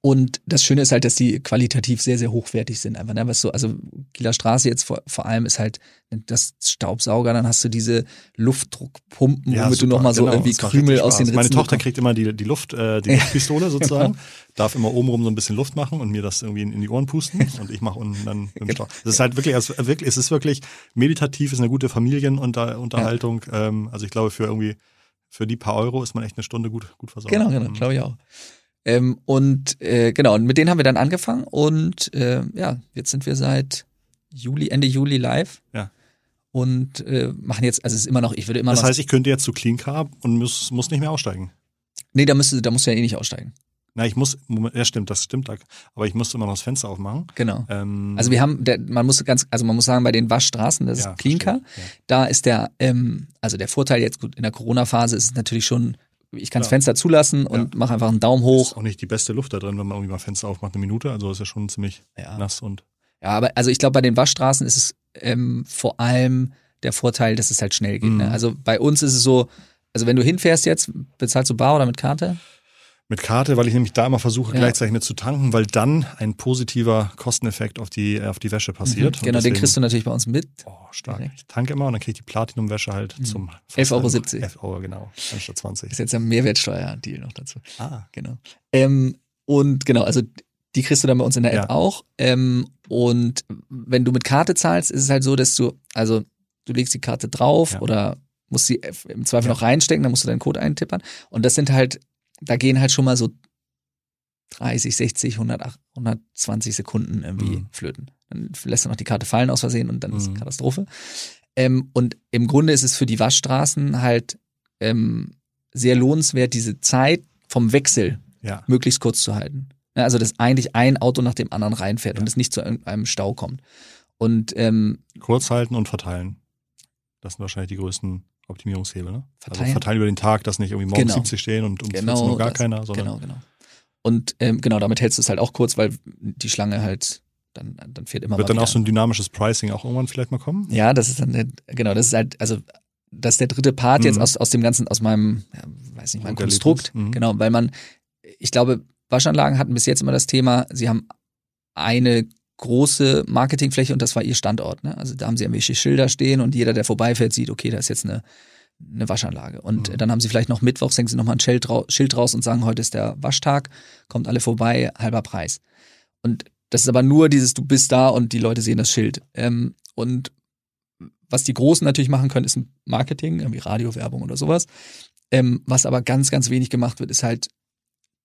und das Schöne ist halt, dass die qualitativ sehr, sehr hochwertig sind. Einfach, ne? Was so, also Kieler Straße jetzt vor, vor allem ist halt das Staubsauger, dann hast du diese Luftdruckpumpen, womit du super, nochmal so genau, irgendwie Krümel aus den. Ritzen Meine Tochter bekommst. kriegt immer die, die Luft, äh, die Ja. Luftpistole sozusagen, darf immer obenrum so ein bisschen Luft machen und mir das irgendwie in, in die Ohren pusten und ich mache unten dann mit dem Genau. Staub. Das ist halt wirklich, also wirklich, es ist wirklich meditativ, ist eine gute Familienunterhaltung. Ähm, also ich glaube, für irgendwie, für die paar Euro ist man echt eine Stunde gut, gut versorgt. Genau, genau, Mhm. glaube ich auch. Ähm, und äh, genau, und mit denen haben wir dann angefangen und äh, ja, jetzt sind wir seit Juli, Ende Juli live. Ja. Und äh, machen jetzt, also es ist immer noch, ich würde immer Das noch. heißt, ich könnte jetzt zu Clean Car und muss, muss nicht mehr aussteigen. nee, da müsste, da musst du ja eh nicht aussteigen. Na, ich muss, Moment, ja stimmt, das stimmt, aber ich musste immer noch das Fenster aufmachen. Genau. Ähm, Also wir haben, der, man muss ganz, also man muss sagen, bei den Waschstraßen, das ja, ist Cleancar, verstehe, ja. da ist der, ähm, also der Vorteil jetzt gut, in der Corona-Phase ist es natürlich schon, ich kann das. Fenster zulassen und mache einfach einen Daumen Ist hoch. auch nicht die beste Luft da drin, wenn man irgendwie mal Fenster aufmacht, eine Minute. Also ist ja schon ziemlich Ja. nass und Ja, aber also ich glaube, bei den Waschstraßen ist es ähm, vor allem der Vorteil, dass es halt schnell geht. Ne? Mhm. Also bei uns ist es so, also wenn du hinfährst jetzt, bezahlst du bar oder mit Karte? Mit Karte, weil ich nämlich da immer versuche, Ja. gleichzeitig mit zu tanken, weil dann ein positiver Kosteneffekt auf die, auf die Wäsche passiert. Und Genau, den deswegen- kriegst du natürlich bei uns mit. Oh, stark. direkt. Ich tanke immer und dann kriege ich die Platinum-Wäsche halt Mhm. zum 11,70 11 Euro, genau. Anstatt 20. Ist jetzt ein Mehrwertsteuer-Deal noch dazu. Ah. Genau. Ähm, und genau, also die kriegst du dann bei uns in der App Ja. auch. Ähm, und wenn du mit Karte zahlst, ist es halt so, dass du, also du legst die Karte drauf Ja. oder musst sie im Zweifel Ja. noch reinstecken, dann musst du deinen Code eintippern. Und das sind halt, da gehen halt schon mal so 30, 60, 100, 120 Sekunden irgendwie Mhm. flöten. Dann lässt du noch die Karte fallen aus Versehen und dann ist Mhm. Katastrophe. Ähm, und im Grunde ist es für die Waschstraßen halt ähm, sehr lohnenswert, diese Zeit vom Wechsel Ja. möglichst kurz zu halten. Ja, Also, dass eigentlich ein Auto nach dem anderen reinfährt Ja. und es nicht zu irgendeinem Stau kommt. Und ähm, Kurz halten und verteilen. Das sind wahrscheinlich die größten Optimierungshebel, ne? Verteilen. Also verteilen über den Tag, dass nicht irgendwie morgens Genau. 70 stehen und um Genau 14 Uhr gar das. keiner, sondern Genau, genau. Und ähm, genau, damit hältst du es halt auch kurz, weil die Schlange halt dann, dann fährt immer wird dann auch so ein dynamisches Pricing auch irgendwann vielleicht mal kommen? Ja, das ist dann, genau, das ist halt, also, das ist der dritte Part jetzt Mhm. aus, aus dem ganzen, aus meinem, ja, weiß nicht, meinem. Konstrukt. Mhm. Genau, weil man, ich glaube, Waschanlagen hatten bis jetzt immer das Thema, sie haben eine große Marketingfläche und das war ihr Standort. Ne? Also da haben sie irgendwelche Schilder stehen und jeder, der vorbeifährt, sieht, okay, da ist jetzt eine, eine Waschanlage. Und Mhm. dann haben sie vielleicht noch Mittwochs, hängen sie nochmal ein Schild, raus und sagen, heute ist der Waschtag, kommt alle vorbei, halber Preis. Und das ist aber nur dieses, du bist da und die Leute sehen das Schild. Ähm, und was die Großen natürlich machen können, ist ein Marketing, irgendwie Radiowerbung oder sowas. Ähm, was aber ganz, ganz wenig gemacht wird, ist halt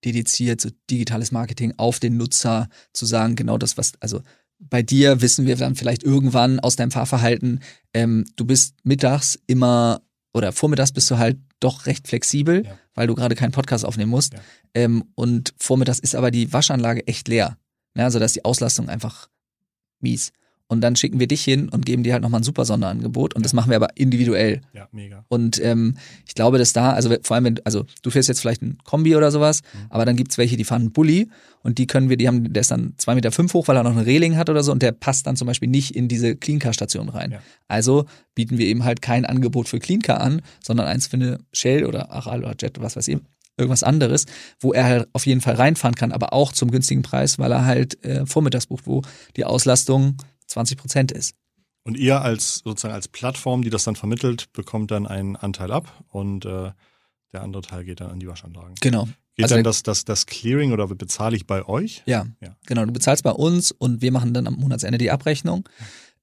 dediziert so digitales Marketing auf den Nutzer zu sagen, genau das, was, also bei dir wissen wir dann vielleicht irgendwann aus deinem Fahrverhalten, ähm, du bist mittags immer oder vormittags bist du halt doch recht flexibel, Ja. weil du gerade keinen Podcast aufnehmen musst. Ja. Ähm, und vormittags ist aber die Waschanlage echt leer. Ne? Also da ist die Auslastung einfach mies. Und dann schicken wir dich hin und geben dir halt nochmal ein super Sonderangebot. Und das machen wir aber individuell. Ja, mega. Und ähm, ich glaube, dass da, also vor allem, wenn, also du fährst jetzt vielleicht ein Kombi oder sowas, Mhm. aber dann gibt's welche, die fahren einen Bulli und die können wir, die haben, der ist dann zwei Meter fünf hoch, weil er noch eine Reling hat oder so und der passt dann zum Beispiel nicht in diese Clean-Car-Station rein. Ja. Also bieten wir eben halt kein Angebot für Clean-Car an, sondern eins für eine Shell oder Aral oder Jet, was weiß ich, irgendwas anderes, wo er halt auf jeden Fall reinfahren kann, aber auch zum günstigen Preis, weil er halt äh, vormittags bucht, wo die Auslastung 20 Prozent ist. Und ihr als sozusagen als Plattform, die das dann vermittelt, bekommt dann einen Anteil ab und äh, der andere Teil geht dann an die Waschanlagen. Genau. Geht Also dann das, das, das Clearing oder bezahle ich bei euch? Ja, Ja. genau. Du bezahlst bei uns und wir machen dann am Monatsende die Abrechnung.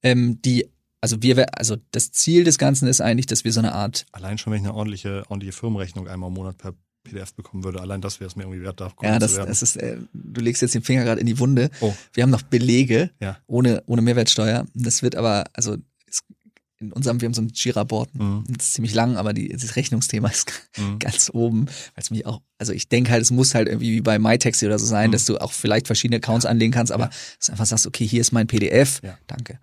Ähm, die, also wir, also das Ziel des Ganzen ist eigentlich, dass wir so eine Art, Allein schon, wenn ich eine ordentliche, ordentliche Firmenrechnung einmal im Monat per PDF bekommen würde, allein das wäre es mir irgendwie wert, da ja, das, das ist, äh, du legst jetzt den Finger gerade in die Wunde. Oh. Wir haben noch Belege Ja. ohne, ohne Mehrwertsteuer. Das wird aber, also in unserem, wir haben so ein Jira-Board, Mhm. das ist ziemlich lang, aber die, das Rechnungsthema ist Mhm. ganz oben, weil es mich auch, also ich denke halt, es muss halt irgendwie wie bei MyTaxi oder so sein, Mhm. dass du auch vielleicht verschiedene Accounts anlegen kannst, aber Ja. dass du einfach sagst, okay, hier ist mein PDF, Ja. danke.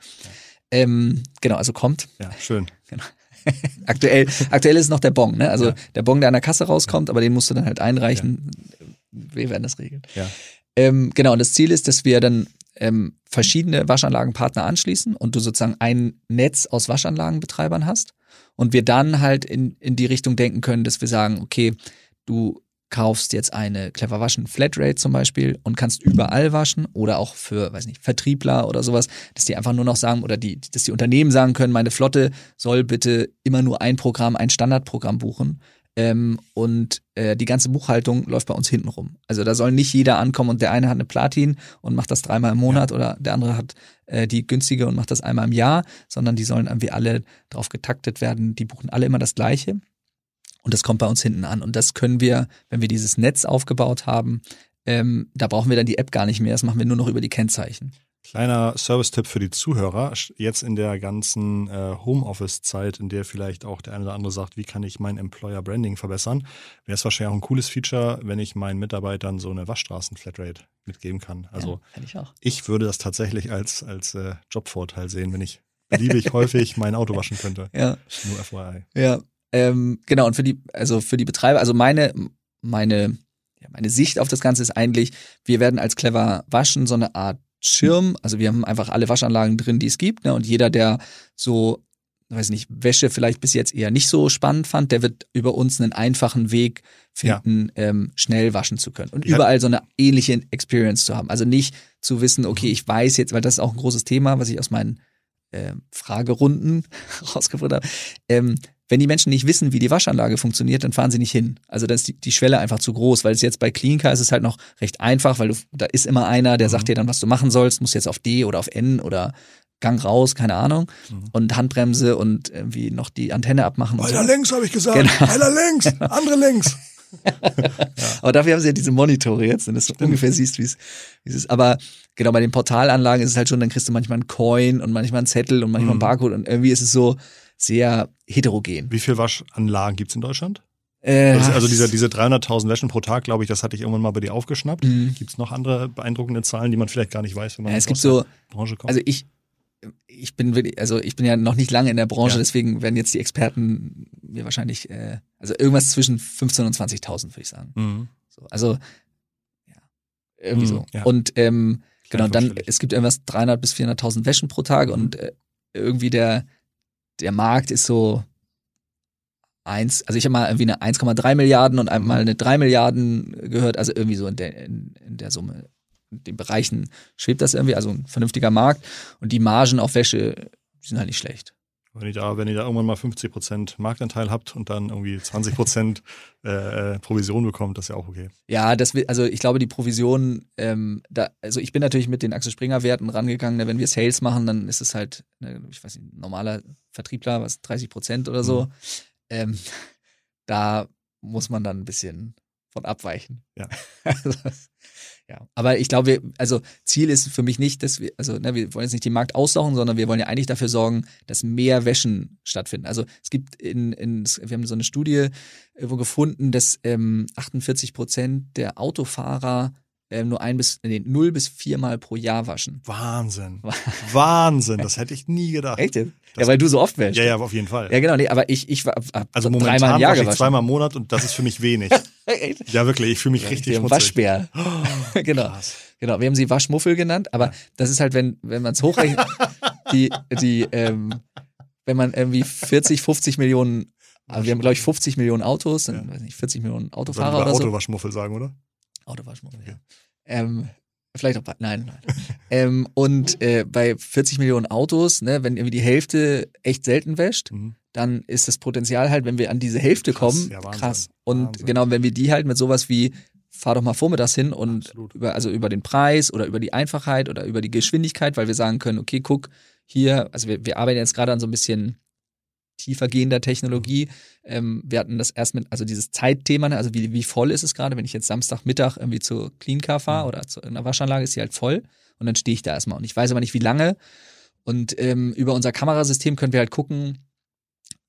Ähm, genau, also kommt. Ja, schön. Aktuell, aktuell ist noch der Bon, ne? Also Ja. der Bon, der an der Kasse rauskommt, aber den musst du dann halt einreichen. Wir werden das regeln. Ja. Ähm, genau, und das Ziel ist, dass wir dann ähm, verschiedene Waschanlagenpartner anschließen und du sozusagen ein Netz aus Waschanlagenbetreibern hast und wir dann halt in, in die Richtung denken können, dass wir sagen, okay, du kaufst jetzt eine Clever Waschen Flatrate zum Beispiel und kannst überall waschen oder auch für, weiß nicht, Vertriebler oder sowas, dass die einfach nur noch sagen oder die, dass die Unternehmen sagen können, meine Flotte soll bitte immer nur ein Programm, ein Standardprogramm buchen. Ähm, und äh, die ganze Buchhaltung läuft bei uns hinten rum. Also da soll nicht jeder ankommen und der eine hat eine Platin und macht das dreimal im Monat oder der andere hat äh, die günstige und macht das einmal im Jahr, sondern die sollen irgendwie alle drauf getaktet werden. Die buchen alle immer das Gleiche. Und das kommt bei uns hinten an. Und das können wir, wenn wir dieses Netz aufgebaut haben, ähm, da brauchen wir dann die App gar nicht mehr. Das machen wir nur noch über die Kennzeichen. Kleiner Service-Tipp für die Zuhörer. Jetzt in der ganzen äh, Homeoffice-Zeit, in der vielleicht auch der eine oder andere sagt, wie kann ich mein Employer-Branding verbessern, wäre es wahrscheinlich auch ein cooles Feature, wenn ich meinen Mitarbeitern so eine Waschstraßen-Flatrate mitgeben kann. Also ja, ich ich würde das tatsächlich als, als äh, Jobvorteil sehen, wenn ich beliebig häufig mein Auto waschen könnte. Ja. Nur FYI. Ja, ähm, genau. Und für die, also für die Betreiber, also meine, meine, ja, meine Sicht auf das Ganze ist eigentlich, wir werden als clever waschen so eine Art Schirm. Also wir haben einfach alle Waschanlagen drin, die es gibt. Ne? Und jeder, der so, weiß nicht, Wäsche vielleicht bis jetzt eher nicht so spannend fand, der wird über uns einen einfachen Weg finden, ähm, schnell waschen zu können. Und Ja. überall so eine ähnliche Experience zu haben. Also nicht zu wissen, okay, ich weiß jetzt, weil das ist auch ein großes Thema, was ich aus meinen äh, Fragerunden rausgefunden habe. Ähm, wenn die Menschen nicht wissen, wie die Waschanlage funktioniert, dann fahren sie nicht hin. Also da ist die, die Schwelle einfach zu groß, weil es jetzt bei Cleancar ist es halt noch recht einfach, weil du, da ist immer einer, der Mhm. sagt dir dann, was du machen sollst, musst jetzt auf D oder auf N oder Gang raus, keine Ahnung. Mhm. Und Handbremse und irgendwie noch die Antenne abmachen. Und so. Links, habe ich gesagt. Genau. Weiter links, andere links. Aber dafür haben sie ja diese Monitore jetzt, und dass du ungefähr siehst, wie es wie es ist. Aber genau, bei den Portalanlagen ist es halt schon, dann kriegst du manchmal einen Coin und manchmal einen Zettel und manchmal einen Mhm. Barcode und irgendwie ist es so sehr heterogen. Wie viele Waschanlagen gibt's in Deutschland? Äh, Also, also diese, diese 300.000 Wäschen pro Tag, glaube ich, das hatte ich irgendwann mal bei dir aufgeschnappt. Mhm. Gibt's noch andere beeindruckende Zahlen, die man vielleicht gar nicht weiß, wenn man ja, es gibt der so, Branche kommt? also ich, ich bin wirklich, also ich bin ja noch nicht lange in der Branche, ja. deswegen werden jetzt die Experten mir wahrscheinlich, äh, also irgendwas zwischen 15.000 und 20.000, würde ich sagen. Mhm. So, also, ja, irgendwie mhm, so. Ja. Und ähm, genau, dann, es gibt irgendwas 300 bis 400.000 Wäschen pro Tag und äh, irgendwie der, der Markt ist so eins, also ich habe mal irgendwie eine 1,3 Milliarden und einmal eine 3 Milliarden gehört, also irgendwie so in der, in, in der Summe den Bereichen schwebt das irgendwie, also ein vernünftiger Markt. Und die Margen auf Wäsche sind halt nicht schlecht. Wenn ihr da, wenn ihr da irgendwann mal 50 Prozent Marktanteil habt und dann irgendwie 20 Prozent äh, Provision bekommt, das ist ja auch okay. Ja, das will, also ich glaube, die Provision, ähm, da, also ich bin natürlich mit den Axel Springer Werten rangegangen. Ne, wenn wir Sales machen, dann ist es halt, ne, ich weiß nicht, normaler Vertriebler, was 30 Prozent oder so. Mhm. Ähm, da muss man dann ein bisschen von abweichen. Ja. also, ja, aber ich glaube, also Ziel ist für mich nicht, dass wir, also ne, wir wollen jetzt nicht den Markt aussaugen, sondern wir wollen ja eigentlich dafür sorgen, dass mehr Wäschen stattfinden. Also es gibt in, in wir haben so eine Studie irgendwo gefunden, dass ähm, 48 Prozent der Autofahrer ähm, nur ein bis, nee, null bis viermal pro Jahr waschen. Wahnsinn. Wahnsinn, das hätte ich nie gedacht. Echt? Ja, weil du so oft wäschst. Ja, ja, auf jeden Fall. Ja, genau, nee, aber ich, ich war also momentan dreimal im Jahr ich zweimal im Monat und das ist für mich wenig. Ja, wirklich, ich fühle mich ja, richtig schmutzig. Waschbär. Oh, genau. Krass. Genau, wir haben sie Waschmuffel genannt, aber das ist halt, wenn, wenn man es hochrechnet, die, die, ähm, wenn man irgendwie 40, 50 Millionen, also wir haben, glaube ich, 50 Millionen Autos, dann, ja. weiß nicht, 40 Millionen Autofahrer oder so. Autowaschmuffel sagen, oder? Autowaschmuffel, okay. ja. Ähm, vielleicht auch, nein, nein. ähm, und äh, bei 40 Millionen Autos, ne, wenn irgendwie die Hälfte echt selten wäscht, mhm. Dann ist das Potenzial halt, wenn wir an diese Hälfte krass, kommen, ja, krass. Und Wahnsinn. genau, wenn wir die halt mit sowas wie fahr doch mal vormittags hin und Absolut. über, also über den Preis oder über die Einfachheit oder über die Geschwindigkeit, weil wir sagen können, okay, guck, hier, also wir, wir arbeiten jetzt gerade an so ein bisschen tiefergehender Technologie. Ähm, wir hatten das erst mit, also dieses Zeitthema, ne, also wie, wie voll ist es gerade, wenn ich jetzt Samstagmittag irgendwie zur Clean Car fahre mhm. oder zu einer Waschanlage, ist sie halt voll und dann stehe ich da erstmal und ich weiß aber nicht, wie lange. Und ähm, über unser Kamerasystem können wir halt gucken,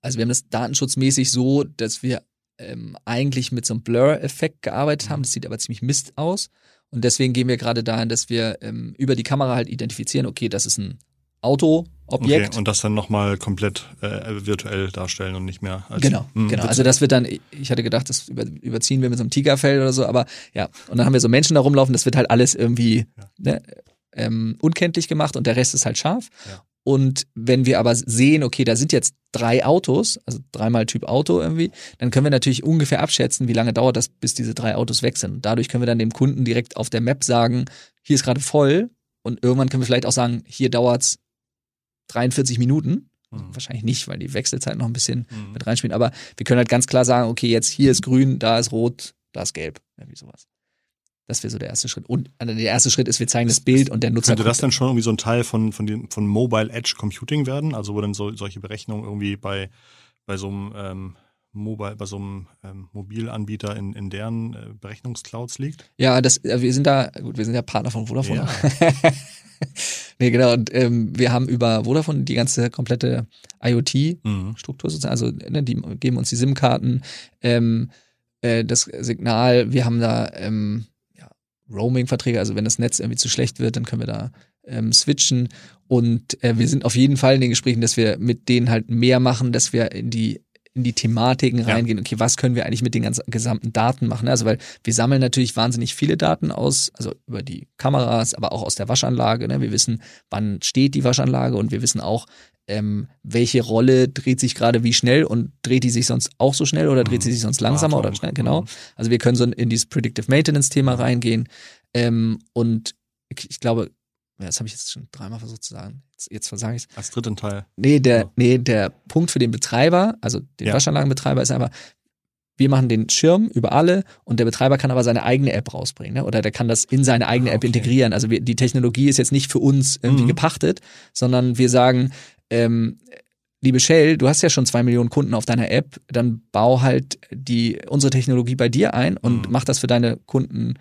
also wir haben das datenschutzmäßig so, dass wir ähm, eigentlich mit so einem Blur-Effekt gearbeitet haben. Das sieht aber ziemlich Mist aus. Und deswegen gehen wir gerade dahin, dass wir ähm, über die Kamera halt identifizieren, okay, das ist ein Autoobjekt. Okay, und das dann nochmal komplett äh, virtuell darstellen und nicht mehr als. Genau, mh, genau. Also das wird dann, ich hatte gedacht, das über, überziehen wir mit so einem Tigerfell oder so, aber ja. Und dann haben wir so Menschen da rumlaufen, das wird halt alles irgendwie ja. ne, ähm, unkenntlich gemacht und der Rest ist halt scharf. Ja. Und wenn wir aber sehen, okay, da sind jetzt drei Autos, also dreimal Typ Auto irgendwie, dann können wir natürlich ungefähr abschätzen, wie lange dauert das, bis diese drei Autos weg sind. Und dadurch können wir dann dem Kunden direkt auf der Map sagen, hier ist gerade voll. Und irgendwann können wir vielleicht auch sagen, hier dauert's 43 Minuten. Mhm. Wahrscheinlich nicht, weil die Wechselzeit noch ein bisschen mhm. mit reinspielen. Aber wir können halt ganz klar sagen, okay, jetzt hier ist grün, da ist rot, da ist gelb. Irgendwie sowas. Das wäre so der erste Schritt. Und also der erste Schritt ist, wir zeigen das Bild und der Nutzer. Könnte das dann schon irgendwie so ein Teil von, von, den, von Mobile Edge Computing werden? Also wo dann so, solche Berechnungen irgendwie bei, bei so einem ähm, Mobile, bei so einem ähm, Mobilanbieter in, in deren äh, Berechnungsclouds liegt? Ja, das, wir sind da, gut, wir sind ja Partner von Vodafone. Ja. nee, genau. Und ähm, wir haben über Vodafone die ganze komplette IoT-Struktur mhm. sozusagen. Also ne, die geben uns die SIM-Karten, ähm, äh, das Signal. Wir haben da ähm, Roaming-Verträge. Also wenn das Netz irgendwie zu schlecht wird, dann können wir da ähm, switchen. Und äh, wir sind auf jeden Fall in den Gesprächen, dass wir mit denen halt mehr machen, dass wir in die in die Thematiken reingehen, okay, was können wir eigentlich mit den ganzen gesamten Daten machen? Also, weil wir sammeln natürlich wahnsinnig viele Daten aus, also über die Kameras, aber auch aus der Waschanlage. Ne? Wir wissen, wann steht die Waschanlage und wir wissen auch, ähm, welche Rolle dreht sich gerade wie schnell und dreht die sich sonst auch so schnell oder dreht sie sich sonst langsamer oder schnell, genau. Mhm. Also wir können so in dieses Predictive Maintenance Thema reingehen ähm, und ich glaube, das habe ich jetzt schon dreimal versucht zu sagen. Jetzt, jetzt versage ich es. Als dritten Teil. Nee, der, ja. nee, der Punkt für den Betreiber, also den ja. Waschanlagenbetreiber, ist einfach, wir machen den Schirm über alle und der Betreiber kann aber seine eigene App rausbringen. Ne? Oder der kann das in seine eigene ah, App integrieren. Also wir, die Technologie ist jetzt nicht für uns irgendwie mhm. gepachtet, sondern wir sagen, ähm, liebe Shell, du hast ja schon zwei Millionen Kunden auf deiner App, dann bau halt die unsere Technologie bei dir ein und mhm. mach das für deine Kunden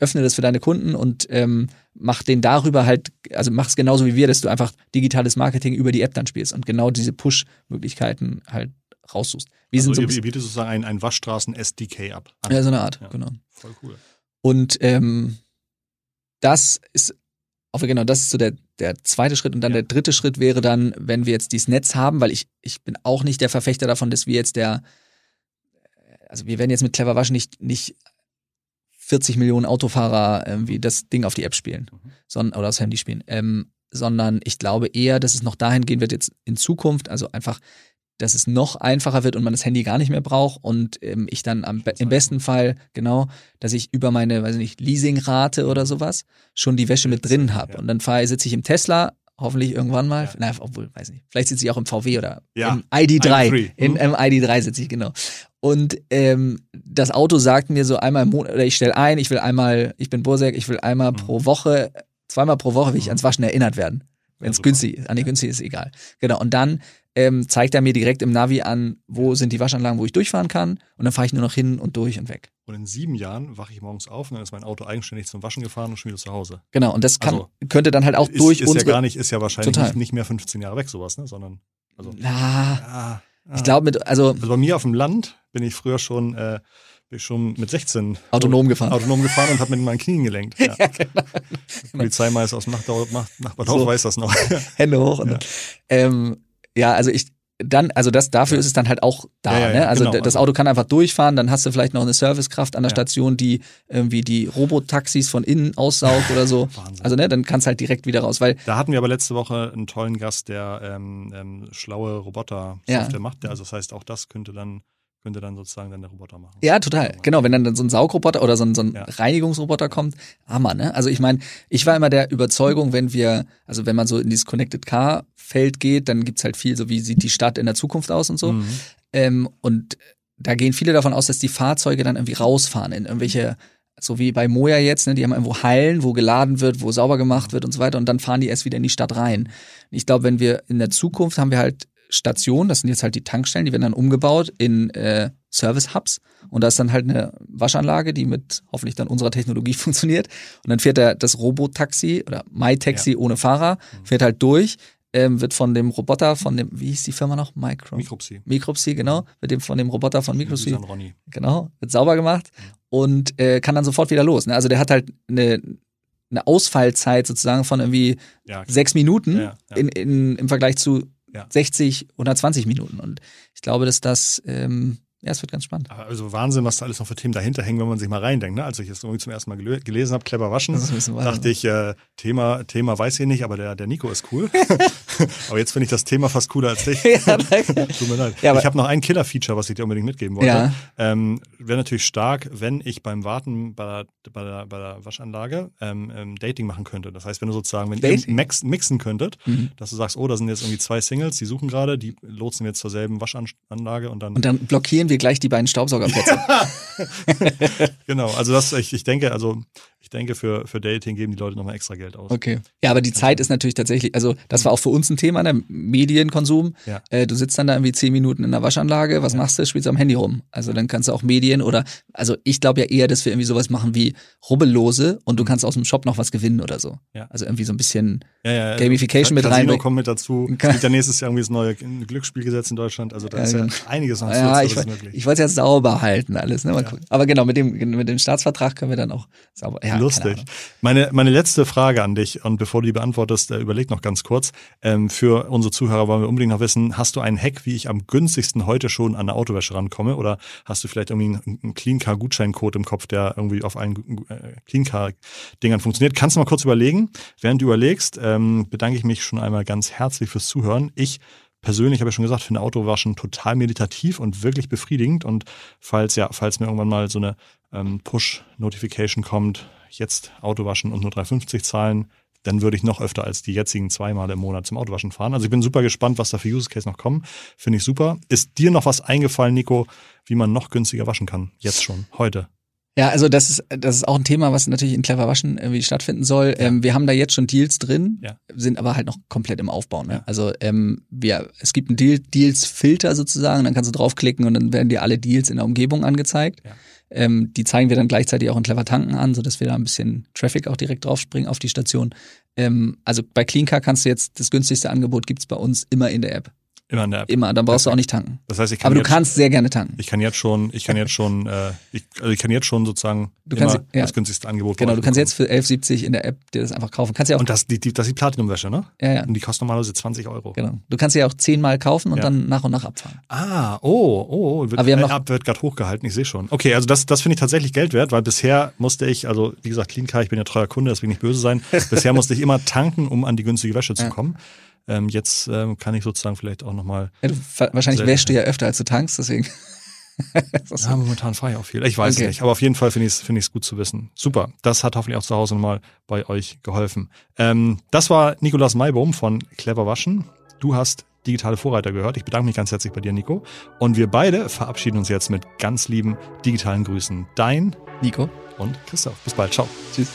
öffne das für deine Kunden und ähm, mach den darüber halt, also mach es genauso wie wir, dass du einfach digitales Marketing über die App dann spielst und genau diese Push-Möglichkeiten halt raussuchst. Wir also sind so ihr bietet sozusagen ein, ein Waschstraßen-SDK ab. Ja, so eine Art, ja. genau. Voll cool. Und ähm, das ist Auf, genau, das ist so der, der zweite Schritt. Und dann ja. der dritte Schritt wäre dann, wenn wir jetzt dieses Netz haben, weil ich, ich bin auch nicht der Verfechter davon, dass wir jetzt der, also wir werden jetzt mit Clever Waschen nicht, nicht 40 Millionen Autofahrer irgendwie das Ding auf die App spielen, mhm. sondern, oder aufs Handy spielen. Ähm, sondern ich glaube eher, dass es noch dahin gehen wird jetzt in Zukunft, also einfach dass es noch einfacher wird und man das Handy gar nicht mehr braucht und ähm, ich dann am, im besten Fall, genau, dass ich über meine, weiß ich nicht, Leasingrate oder sowas schon die Wäsche mit drin habe. Ja. Und dann fahre, sitze ich im Tesla, hoffentlich irgendwann mal, ja. na, obwohl, weiß nicht, vielleicht sitze ich auch im VW oder ja. im ID3. ID3. In. Im ID3 sitze ich, genau. Und ähm, das Auto sagt mir so einmal im Monat, oder ich stelle ein, ich will einmal, ich bin Bursek, ich will einmal mhm. pro Woche, zweimal pro Woche will ich mhm. ans Waschen erinnert werden. Wenn es günstig ist, an die günstig ist, egal. Genau. Und dann ähm, zeigt er mir direkt im Navi an, wo sind die Waschanlagen, wo ich durchfahren kann. Und dann fahre ich nur noch hin und durch und weg. Und in sieben Jahren wache ich morgens auf und dann ist mein Auto eigenständig zum Waschen gefahren und schon wieder zu Hause. Genau, und das kann, also, könnte dann halt auch ist, durch ist unsere... Ist ja gar nicht, ist ja wahrscheinlich nicht, nicht, mehr 15 Jahre weg, sowas, ne? Sondern, also... Na, ja, ich glaube mit, also... Also bei mir auf dem Land bin ich früher schon... Äh, bin ich schon mit 16 autonom gefahren. Autonom gefahren und habe mit meinen Knien gelenkt. Ja. ja genau. Polizeimeister aus dem Nachbardorf so. weiß das noch. Hände hoch. Und, ja. Ähm, ja, also ich, dann, also das, dafür ja. ist es dann halt auch da. Ja, ja, ne? Also genau. das Auto kann einfach durchfahren, dann hast du vielleicht noch eine Servicekraft an der Station, die irgendwie die Robotaxis von innen aussaugt oder so. Wahnsinn. Also ne, dann kannst halt direkt wieder raus. Weil da hatten wir aber letzte Woche einen tollen Gast, der ähm, ähm, schlaue Roboter-Software macht. Also das heißt, auch das könnte dann könnte dann sozusagen dann der Roboter machen. Ja, total. Genau, wenn dann so ein Saugroboter oder so ein, so ein ja. Reinigungsroboter kommt, Hammer, ne? Also ich meine, ich war immer der Überzeugung, wenn wir, also wenn man so in dieses Connected Car Feld geht, dann gibt's halt viel, so wie sieht die Stadt in der Zukunft aus und so. Mhm. Ähm, und da gehen viele davon aus, dass die Fahrzeuge dann irgendwie rausfahren in irgendwelche so wie bei Moja jetzt, ne, die haben irgendwo Hallen, wo geladen wird, wo sauber gemacht wird und so weiter und dann fahren die erst wieder in die Stadt rein. Ich glaube, wenn wir in der Zukunft haben wir halt Stationen, das sind jetzt halt die Tankstellen, die werden dann umgebaut in äh, Service-Hubs. Und da ist dann halt eine Waschanlage, die mit hoffentlich dann unserer Technologie funktioniert. Und dann fährt der, das Robotaxi oder MyTaxi ja. ohne Fahrer, mhm. fährt halt durch, ähm, wird von dem Roboter, von dem, wie hieß die Firma noch? Micro. Micropsy. Micropsy, genau. Wird dem von dem Roboter von Micropsy. Genau, wird sauber gemacht mhm. und äh, kann dann sofort wieder los. Ne? Also der hat halt eine, eine Ausfallzeit sozusagen von irgendwie ja, sechs Minuten ja, In, in, im Vergleich zu ja. 60, 120 Minuten. Und ich glaube, dass das ähm, ja, es wird ganz spannend. Also Wahnsinn, was da alles noch für Themen dahinter hängen, wenn man sich mal reindenkt. Ne? Als ich es irgendwie zum ersten Mal gelesen habe, clever waschen, dachte ich, äh, Thema, Thema weiß ich nicht, aber der, der Nico ist cool. aber jetzt finde ich das Thema fast cooler als dich. ja, Tut mir leid. Ja, ich habe noch ein Killer-Feature, was ich dir unbedingt mitgeben wollte. Ja. Ähm, Wäre natürlich stark, wenn ich beim Warten bei der, bei der, bei der Waschanlage ähm, ähm, Dating machen könnte. Das heißt, wenn du sozusagen, wenn Dating? ihr mixen könntet, mhm. dass du sagst, oh, da sind jetzt irgendwie zwei Singles, die suchen gerade, die lotsen wir jetzt zur selben Waschanlage und dann. Und dann blockieren wir gleich die beiden Staubsaugerplätze. genau, also das, ich, ich denke, also ich denke, für, für Dating geben die Leute nochmal extra Geld aus. Okay. Ja, aber die Zeit ist natürlich tatsächlich, also das war auch für uns ein Thema, der ne? Medienkonsum. Ja. Äh, du sitzt dann da irgendwie zehn Minuten in der Waschanlage, was ja. machst du? Spielst am Handy rum. Also dann kannst du auch Medien oder, also ich glaube ja eher, dass wir irgendwie sowas machen wie Rubbellose und du mhm. kannst aus dem Shop noch was gewinnen oder so. Ja. Also irgendwie so ein bisschen ja, ja, Gamification mit rein. kommt mit dazu. Es gibt ja nächstes Jahr irgendwie das neue Glücksspielgesetz in Deutschland. Also da ist ja einiges noch ja, ich, ich wollte es ja sauber halten alles. Ne? Aber genau, mit dem, mit dem Staatsvertrag können wir dann auch sauber. Ja, Lustig. Meine, meine letzte Frage an dich, und bevor du die beantwortest, äh, überleg noch ganz kurz. Ähm, für unsere Zuhörer wollen wir unbedingt noch wissen, hast du einen Hack, wie ich am günstigsten heute schon an eine Autowäsche rankomme? Oder hast du vielleicht irgendwie einen, Clean Car Gutscheincode im Kopf, der irgendwie auf allen äh, Clean Car Dingern funktioniert? Kannst du mal kurz überlegen? Während du überlegst, ähm, bedanke ich mich schon einmal ganz herzlich fürs Zuhören. Ich persönlich habe ich schon gesagt, finde Autowaschen total meditativ und wirklich befriedigend. Und falls ja, falls mir irgendwann mal so eine ähm, Push-Notification kommt, jetzt Autowaschen und nur 3,50 zahlen, dann würde ich noch öfter als die jetzigen zweimal im Monat zum Autowaschen fahren. Also ich bin super gespannt, was da für Use Case noch kommen. Finde ich super. Ist dir noch was eingefallen, Nico, wie man noch günstiger waschen kann? Jetzt schon, heute. Ja, also das ist, das ist auch ein Thema, was natürlich in Clever Waschen irgendwie stattfinden soll. Ja. Ähm, wir haben da jetzt schon Deals drin, ja. sind aber halt noch komplett im Aufbau. Ne? Ja. Also ähm, wir, es gibt einen Deal, Deals-Filter sozusagen, dann kannst du draufklicken und dann werden dir alle Deals in der Umgebung angezeigt. Ähm, die zeigen wir dann gleichzeitig auch in Clever Tanken an, sodass wir da ein bisschen Traffic auch direkt draufspringen auf die Station. Ähm, also bei CleanCar kannst du jetzt, das günstigste Angebot gibt's bei uns immer in der App. Immer in der App. Immer, dann brauchst du auch nicht tanken. Das heißt, ich kann Aber du jetzt, kannst sehr gerne tanken. ich kann jetzt schon, ich kann jetzt schon, äh, ich, also ich kann jetzt schon sozusagen Du kannst- ja. das günstigste Angebot Genau, du kannst bekommen. jetzt für 11,70 in der App dir das einfach kaufen. Kannst ja auch, Und das, die, die, das ist die Platinum-Wäsche, ne? ja, ja, Und die kostet normalerweise 20 Euro. genau. Du kannst ja auch zehnmal kaufen und Ja. dann nach und nach abfahren. Ah, oh, oh, wird, Aber wir haben äh, noch- App wird gerade hochgehalten, ich sehe schon. Okay, also das, das finde ich tatsächlich Geld wert, weil bisher musste ich, also wie gesagt, Clean Car, ich bin ja treuer Kunde, deswegen nicht böse sein. bisher musste ich immer tanken, um an die günstige Wäsche zu Ja. kommen. Ähm, jetzt ähm, kann ich sozusagen vielleicht auch nochmal. Ja, wahrscheinlich wäschst du ja öfter, als du tankst, deswegen. Ja, momentan fahre ich auch viel. Ich weiß Okay. nicht, aber auf jeden Fall finde ich es es gut zu wissen. Super, das hat hoffentlich auch zu Hause nochmal bei euch geholfen. Ähm, das war Nikolas Maibaum von Clever Waschen. Du hast digitale Vorreiter gehört. Ich bedanke mich ganz herzlich bei dir, Nico. Und wir beide verabschieden uns jetzt mit ganz lieben digitalen Grüßen. Dein Nico. und Christoph. Bis bald. Ciao. Tschüss.